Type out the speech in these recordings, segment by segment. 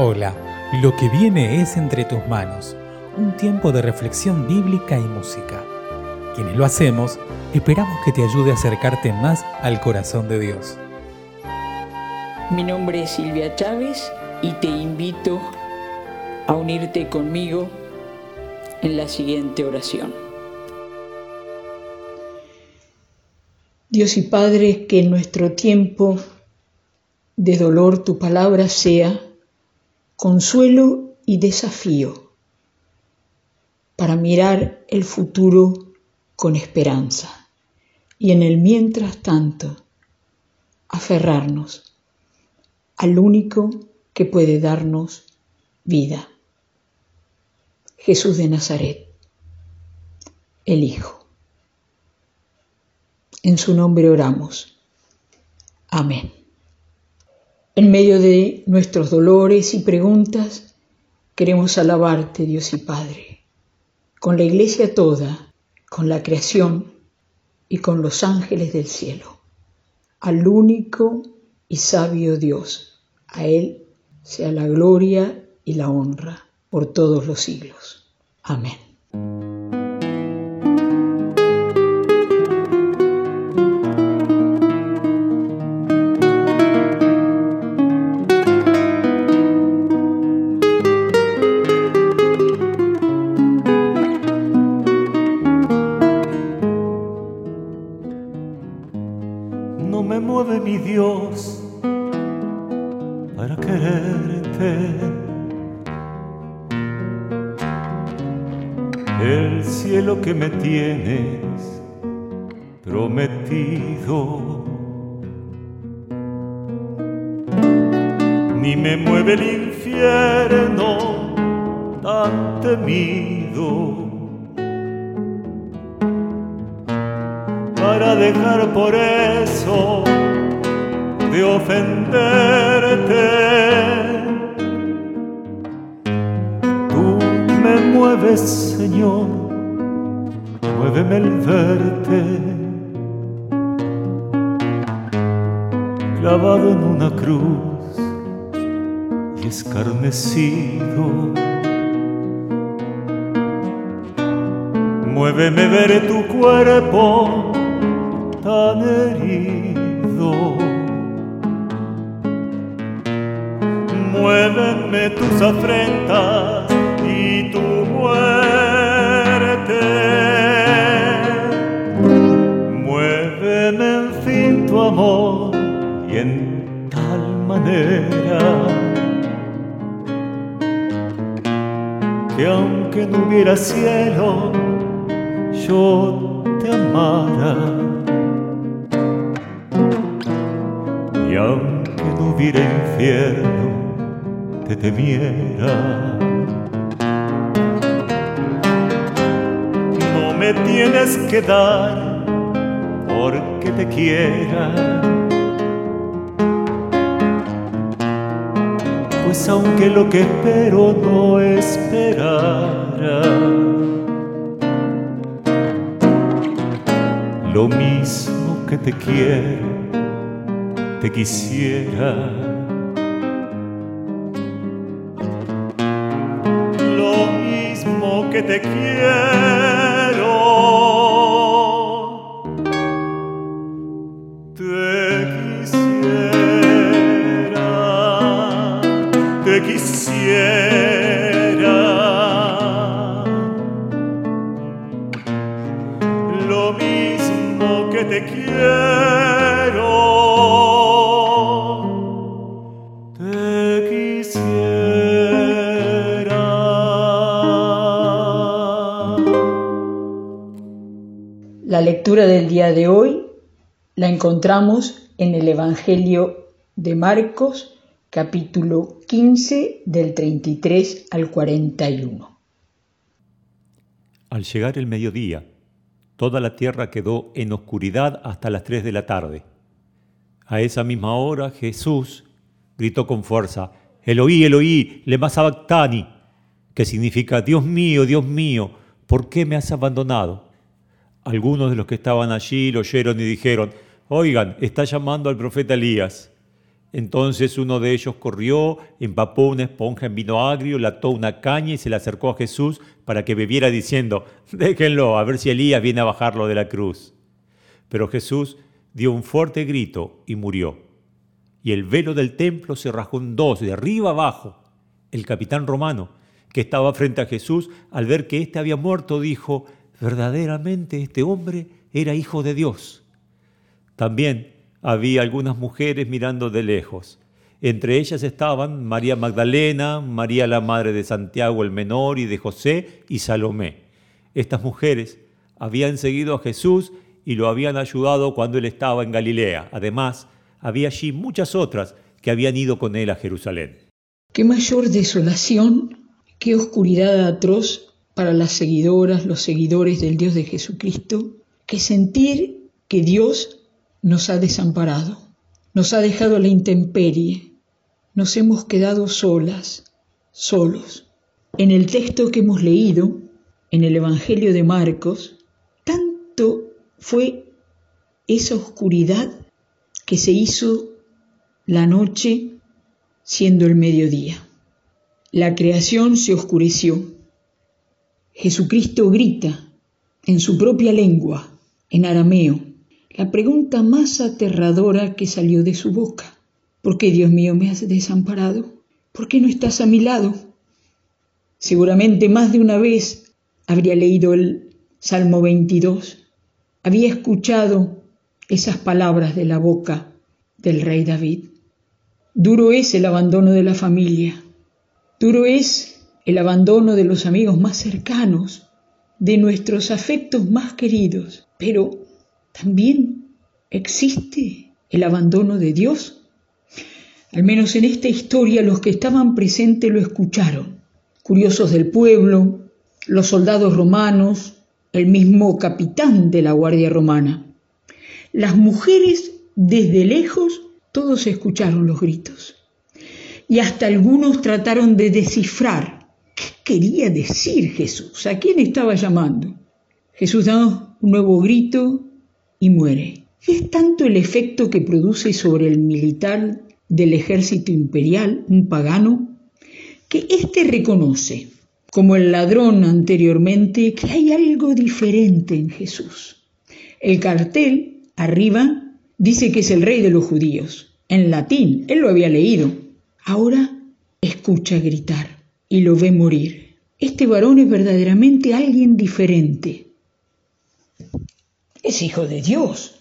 Hola, lo que viene es entre tus manos, un tiempo de reflexión bíblica y música. Quienes lo hacemos, esperamos que te ayude a acercarte más al corazón de Dios. Mi nombre es Silvia Chávez y te invito a unirte conmigo en la siguiente oración. Dios y Padre, que en nuestro tiempo de dolor tu palabra sea consuelo y desafío para mirar el futuro con esperanza y en el mientras tanto aferrarnos al único que puede darnos vida, Jesús de Nazaret, el Hijo. En su nombre oramos. Amén. En medio de nuestros dolores y preguntas, queremos alabarte, Dios y Padre, con la iglesia toda, con la creación y con los ángeles del cielo, al único y sabio Dios. A Él sea la gloria y la honra por todos los siglos. Amén. Cielo que me tienes prometido. Ni me mueve el infierno tan temido. Para dejar por eso de ofenderte. Tú me mueves, Señor, muéveme el verte. Clavado en una cruz y escarnecido. Muéveme ver tu cuerpo tan herido. muévenme tus afrentas hubiera cielo, yo te amara. Y aunque no hubiera infierno, te temiera. No me tienes que dar porque te quiera. Pues aunque lo que espero no esperara, lo mismo que te quiero, te quisiera. que te quiero. La lectura del día de hoy la encontramos en el Evangelio de Marcos, capítulo 15, del 33 al 41. Al llegar el mediodía, toda la tierra quedó en oscuridad hasta las tres de la tarde. A esa misma hora Jesús gritó con fuerza, Eloí, Eloí, lema sabactani, que significa, Dios mío, Dios mío, ¿por qué me has abandonado? Algunos de los que estaban allí lo oyeron y dijeron, oigan, está llamando al profeta Elías. Entonces uno de ellos corrió, empapó una esponja en vino agrio, la ató una caña y se la acercó a Jesús para que bebiera diciendo, déjenlo, a ver si Elías viene a bajarlo de la cruz. Pero Jesús dio un fuerte grito y murió. Y el velo del templo se rajó en dos, de arriba abajo. El capitán romano, que estaba frente a Jesús, al ver que éste había muerto, dijo, verdaderamente este hombre era hijo de Dios. También había algunas mujeres mirando de lejos. Entre ellas estaban María Magdalena, María la madre de Santiago el menor y de José y Salomé. Estas mujeres habían seguido a Jesús y lo habían ayudado cuando él estaba en Galilea. Además, había allí muchas otras que habían ido con él a Jerusalén. Qué mayor desolación, qué oscuridad atroz para las seguidoras, los seguidores del Dios de Jesucristo, que sentir que Dios nos ha desamparado, nos ha dejado la intemperie, nos hemos quedado solas, solos. En el texto que hemos leído, en el Evangelio de Marcos, tanto fue esa oscuridad que se hizo la noche siendo el mediodía. La creación se oscureció. Jesucristo grita en su propia lengua, en arameo, la pregunta más aterradora que salió de su boca. ¿Por qué, Dios mío, me has desamparado? ¿Por qué no estás a mi lado? Seguramente más de una vez habría leído el Salmo 22, había escuchado esas palabras de la boca del rey David. Duro es el abandono de la familia, duro es el abandono de los amigos más cercanos, de nuestros afectos más queridos, pero también existe el abandono de Dios. Al menos en esta historia los que estaban presentes lo escucharon. Curiosos del pueblo, los soldados romanos, el mismo capitán de la Guardia Romana. Las mujeres desde lejos todos escucharon los gritos. Y hasta algunos trataron de descifrar qué quería decir Jesús, a quién estaba llamando. Jesús da un nuevo grito y muere. Es tanto el efecto que produce sobre el militar del ejército imperial, un pagano, que éste reconoce, como el ladrón anteriormente, que hay algo diferente en Jesús. El cartel, arriba, dice que es el rey de los judíos. En latín, él lo había leído. Ahora escucha gritar y lo ve morir. Este varón es verdaderamente alguien diferente, es hijo de Dios.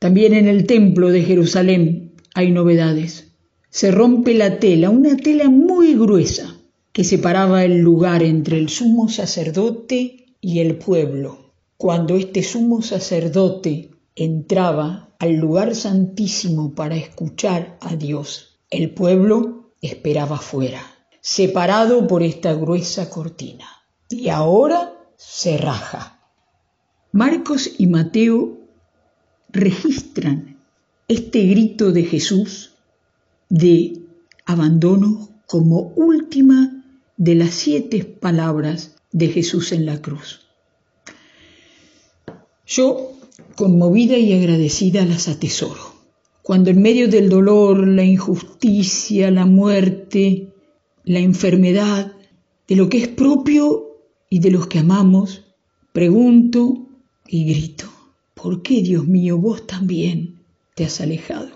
También en el templo de Jerusalén hay novedades. Se rompe la tela, una tela muy gruesa, que separaba el lugar entre el sumo sacerdote y el pueblo. Cuando este sumo sacerdote entraba al lugar santísimo para escuchar a Dios, el pueblo esperaba fuera, separado por esta gruesa cortina. Y ahora se raja. Marcos y Mateo registran este grito de Jesús de abandono como última de las siete palabras de Jesús en la cruz. Yo, conmovida y agradecida, las atesoro. Cuando en medio del dolor, la injusticia, la muerte, la enfermedad, de lo que es propio y de los que amamos, pregunto y grito, ¿por qué, Dios mío, vos también te has alejado?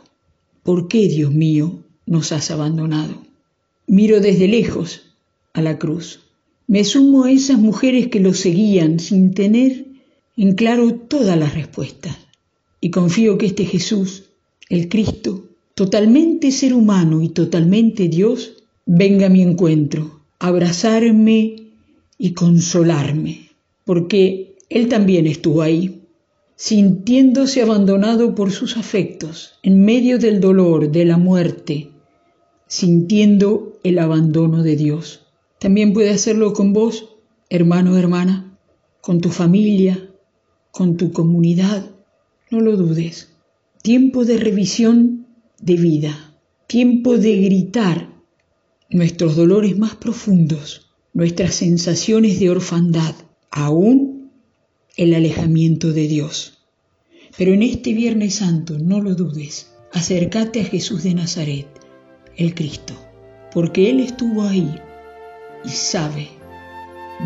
¿Por qué, Dios mío, nos has abandonado? Miro desde lejos a la cruz. Me sumo a esas mujeres que lo seguían sin tener en claro todas las respuestas. Y confío que este Jesús, el Cristo, totalmente ser humano y totalmente Dios, venga a mi encuentro, abrazarme y consolarme, porque él también estuvo ahí, sintiéndose abandonado por sus afectos, en medio del dolor, de la muerte, sintiendo el abandono de Dios. También puede hacerlo con vos, hermano o hermana, con tu familia, con tu comunidad. No lo dudes. Tiempo de revisión de vida, tiempo de gritar nuestros dolores más profundos, nuestras sensaciones de orfandad, aún el alejamiento de Dios. Pero en este Viernes Santo, no lo dudes, Acércate a Jesús de Nazaret, el Cristo, porque Él estuvo ahí y sabe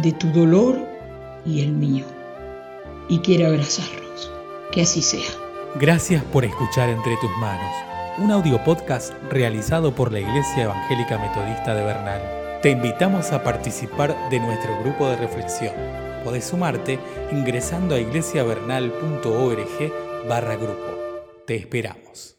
de tu dolor y el mío, y quiere abrazarnos. Que así sea. Gracias por escuchar Entre tus manos, un audio podcast realizado por la Iglesia Evangélica Metodista de Bernal. Te invitamos a participar de nuestro grupo de reflexión. Podés sumarte ingresando a iglesiavernal.org barra grupo. Te esperamos.